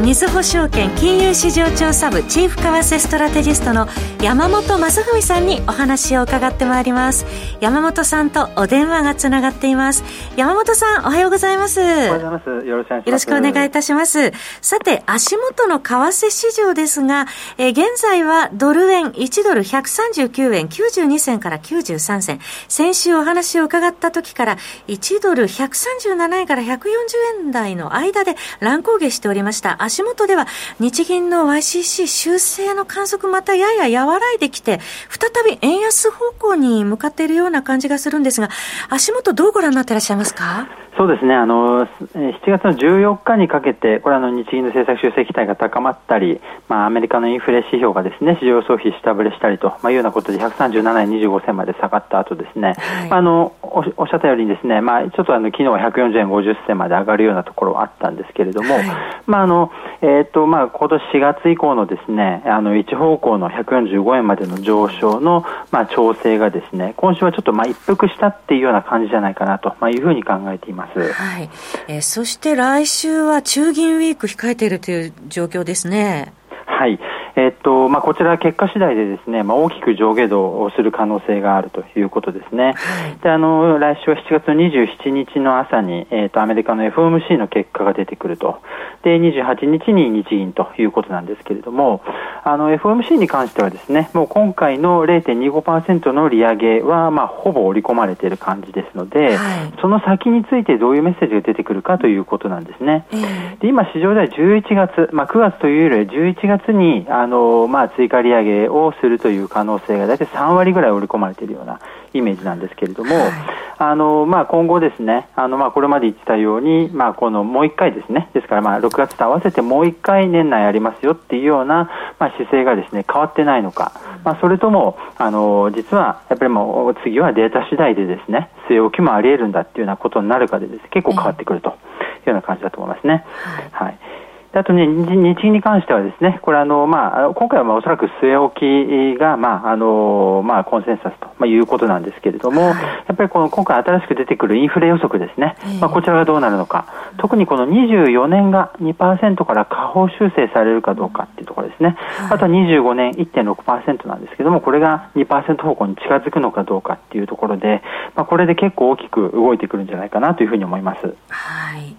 みずほ証券金融市場調査部チーフ為替ストラテジストの山本正文さんにお話を伺ってまいります。山本さんとお電話がつながっています。山本さんおはようございます。おはようございます。よろしくお願いします。よろしくお願いいたします。さて足元の為替市場ですが、えー、現在はドル円1ドル139円92銭から93銭。先週お話を伺った時から1ドル137円から140円台の間で乱高下しておりました足元では日銀の YCC 修正の観測またやや和らいできて、再び円安方向に向かっているような感じがするんですが、足元どうご覧になっていらっしゃいますか？そうですね、あの7月の14日にかけて、これあの日銀の政策修正期待が高まったり、まあ、アメリカのインフレ指標がですね市場予想比下振れしたりと、まあ、いうようなことで137円25銭まで下がった後ですね、はい、あのおおっしゃったようにですね、まあ、ちょっとあの昨日は140円50銭まで上がるようなところはあったんですけれども、はい、まああのえーとまあ、今年4月以降のですねあの一方向の145円までの上昇の、まあ、調整がですね今週はちょっとまあ一服したっていうような感じじゃないかなと、まあ、いうふうに考えています。はいえー、そして来週は中銀ウィーク控えているという状況ですね。はい。えっとまあ、こちら、結果次第でですね、まあ、大きく上下動をする可能性があるということですね。はい、であの来週は7月の27日の朝に、えーと、アメリカの FOMC の結果が出てくると。で、28日に日銀ということなんですけれども、あの FOMC に関してはですね、もう今回の0.25%の利上げは、まあ、ほぼ織り込まれている感じですので、はい、その先についてどういうメッセージが出てくるかということなんですね。えー、で今、市場では11月、まあ、9月というよりは11月にあの、まあ、追加利上げをするという可能性が大体3割ぐらい織り込まれているようなイメージなんですけれども、はい、あのまあ、今後ですね、あのまあ、これまで言ってたように、まあ、このもう1回ですね、ですからまあ6月と合わせてもう1回年内ありますよっていうような、まあ、姿勢がですね変わってないのか、まあ、それともあの実はやっぱりもう次はデータ次第でですね据え置きもあり得るんだっていうようなことになるかでです、ね、結構変わってくるというような感じだと思いますね。はいあとね、日銀に関してはですね、これあの、まあ、今回はまあおそらく据え置きが、まあ、あの、まあ、コンセンサスと、まあ、いうことなんですけれども、はい、やっぱりこの今回新しく出てくるインフレ予測ですね、まあ、こちらがどうなるのか、特にこの24年が2%から下方修正されるかどうかっていうところですね、はい、あとは25年1.6%なんですけども、これが2%方向に近づくのかどうかっていうところで、まあ、これで結構大きく動いてくるんじゃないかなというふうに思います。はい。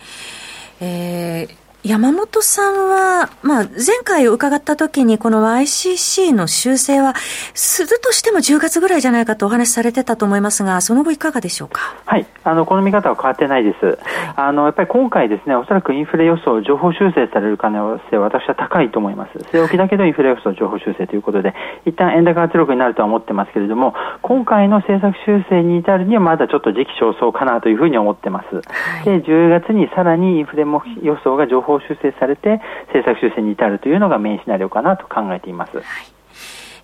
えー山本さんは、まあ、前回伺った時に、この YCC の修正は、するとしても10月ぐらいじゃないかとお話しされてたと思いますが、その後いかがでしょうか？はい。あの、この見方は変わってないです。あの、やっぱり今回ですね、おそらくインフレ予想、情報修正される可能性は私は高いと思います。据え置きだけどインフレ予想、情報修正ということで、一旦円高圧力になるとは思ってますけれども、今回の政策修正に至るにはまだちょっと時期尚早かなというふうに思ってます。はい、で、10月にさらにインフレ予想が情報報修正されて政策修正に至るというのがメインシナリオかなと考えています。はい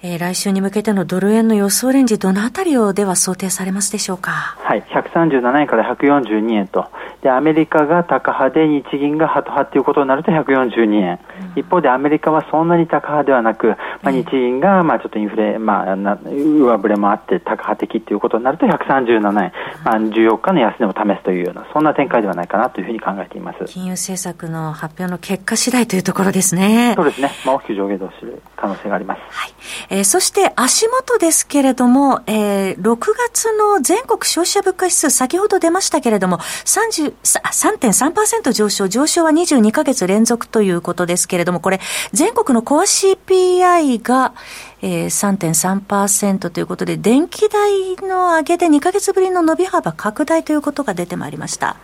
えー、来週に向けてのドル円の予想レンジ、どのあたりをでは想定されますでしょうか？はい、137円から142円と、でアメリカが高派で日銀がハト派ということになると142円、うん、一方でアメリカはそんなに高派ではなく、まあ、日銀がまあちょっとインフレ、まあ、な上振れもあって高派的ということになると137円、まあ、14日の安値を試すというようなそんな展開ではないかなというふうに考えています。金融政策の発表の結果次第というところですね。そうですね、まあ、大きく上下動する可能性があります。はい。えー、そして足元ですけれども、えー、6月の全国消費者物価指数先ほど出ましたけれども3.3% 3.3%上昇、上昇は22ヶ月連続ということですけれども、これ、全国のコア CPI が、えー、3.3%ということで、電気代の上げで2ヶ月ぶりの伸び幅拡大ということが出てまいりました。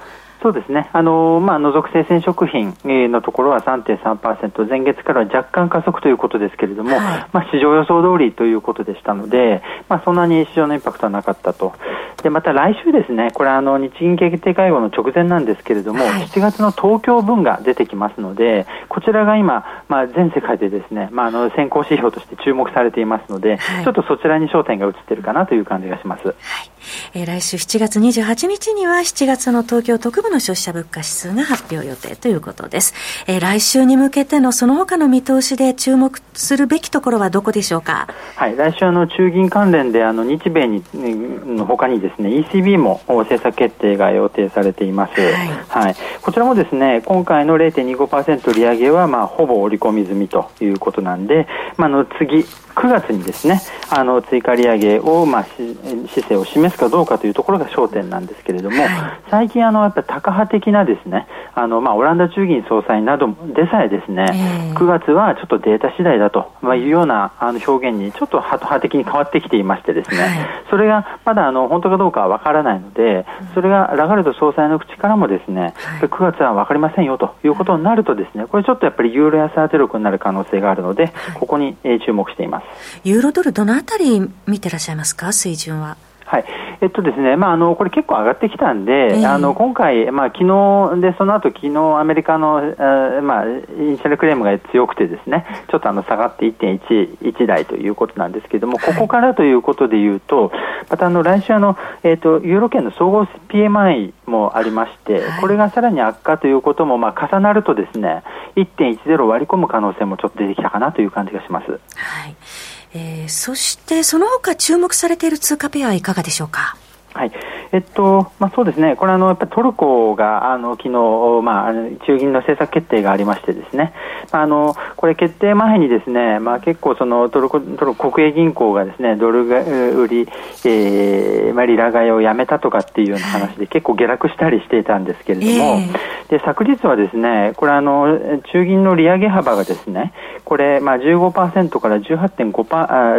そうですね、あのまあ、除く生鮮食品のところは3.3%、前月から若干加速ということですけれども、はい、まあ、市場予想通りということでしたので、まあ、そんなに市場のインパクトはなかったと、でまた来週ですね、これあの日銀決定会合の直前なんですけれども、はい、7月の東京分が出てきますので、こちらが今、まあ、全世界でですね、まあ、あの先行指標として注目されていますので、はい、ちょっとそちらに焦点が移っているかなという感じがします。はいえー、来週7月28日には7月の東京特部の消費者物価指数が発表予定ということです。えー、来週に向けてのその他の見通しで注目するべきところはどこでしょうか？はい、来週あの中銀関連であの日米にの他にですね ECB も政策決定が予定されています。はい、はい、こちらもですね今回の0.25%利上げはまあほぼ織り込み済みということなんで、まあの次9月にですねあの追加利上げを、まあ、姿勢を示すかどうかというところが焦点なんですけれども、はい、最近あの、やっぱりタカ派的なですねあの、まあ、オランダ中銀総裁などでさえですね、えー、9月はちょっとデータ次第だと、まあ、いうようなあの表現にちょっとハト派的に変わってきていましてですね、はい、それがまだあの本当かどうかは分からないので、それがラガルド総裁の口からもですね、はい、9月は分かりませんよということになるとですね、これちょっとやっぱりユーロ安当て力になる可能性があるので、ここに注目しています。ユーロドル、どのあたり見てらっしゃいますか、水準は。はい。えっとですね、まあ、あの、これ結構上がってきたんで、えー、あの、今回、まあ、昨日で、その後、昨日アメリカの、えー、まあ、イニシャルクレームが強くてですね、ちょっとあの、下がって1.11台ということなんですけれども、ここからということで言うと、またあの、来週あの、えっ、と、ユーロ圏の総合 PMI もありまして、これがさらに悪化ということも、まあ、重なるとですね、1.10割り込む可能性もちょっと出てきたかなという感じがします。はい。えー、そしてその他注目されている通貨ペアはいかがでしょうか？はい。えっと、まあ、そうですね。これあの、やっぱりトルコが、あの、昨日、まあ、中銀の政策決定がありましてですね。あの、これ決定前にですね、まあ、結構そのトルコ、トルコ国営銀行がですね、ドル売り、えー、まあ、リラ買いをやめたとかっていうような話で結構下落したりしていたんですけれども、えー、で、昨日はですね、これあの、中銀の利上げ幅がですね、これ、まあ15%から18.5%、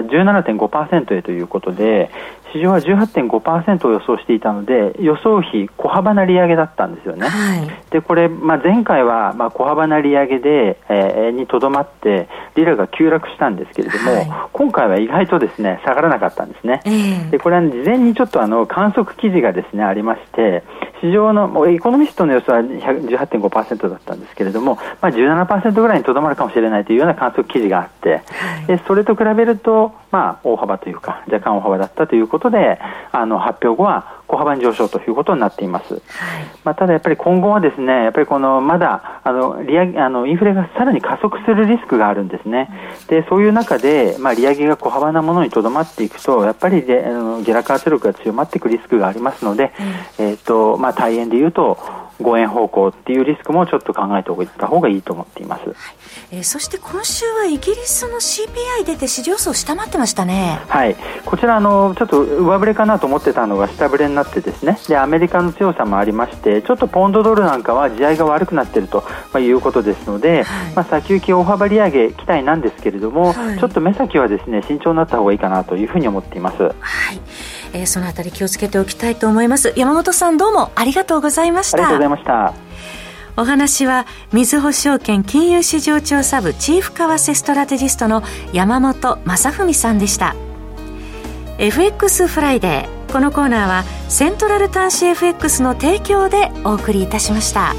17.5%へということで、市場は18.5%を予想していたので予想比小幅な利上げだったんですよね。はい、でこれ、まあ、前回はまあ小幅な利上げで、えー、にとどまってリラが急落したんですけれども、はい、今回は意外とですね下がらなかったんですね。えー、でこれは事前にちょっとあの観測記事がですねありまして市場のエコノミストの予想は18.5%だったんですけれども、まあ、17%ぐらいにとどまるかもしれないというような観測記事があって、はい、でそれと比べると、まあ、大幅というか若干大幅だったということであの発表後は小幅に上昇ということになっています。はい、まあ、ただやっぱり今後はですね、やっぱりこのまだあの利上げあのインフレがさらに加速するリスクがあるんですね。で、そういう中でまあ利上げが小幅なものにとどまっていくと、やっぱりであの下落圧力が強まっていくリスクがありますので、うん、えっ、とまあ大変でいうと5円方向っていうリスクもちょっと考えておいた方がいいと思っています、はい、えー、そして今週はイギリスの CPI 出て市場層下回ってましたね。はい。こちらあのちょっと上振れかなと思ってたのが下振れになってですね。でアメリカの強さもありましてちょっとポンドドルなんかは地合いが悪くなっていると、まあ、いうことですので、はい、まあ、先行き大幅利上げ期待なんですけれども、はい、ちょっと目先はですね慎重になった方がいいかなというふうに思っています。はいえー、そのあたり気をつけておきたいと思います山本さんどうもありがとうございましたありがとうございましたお話は、みずほ証券金融市場調査部チーフ為替ストラテジストの山本正文さんでした。FX フライデー。このコーナーは、セントラル短資 FX の提供でお送りいたしました。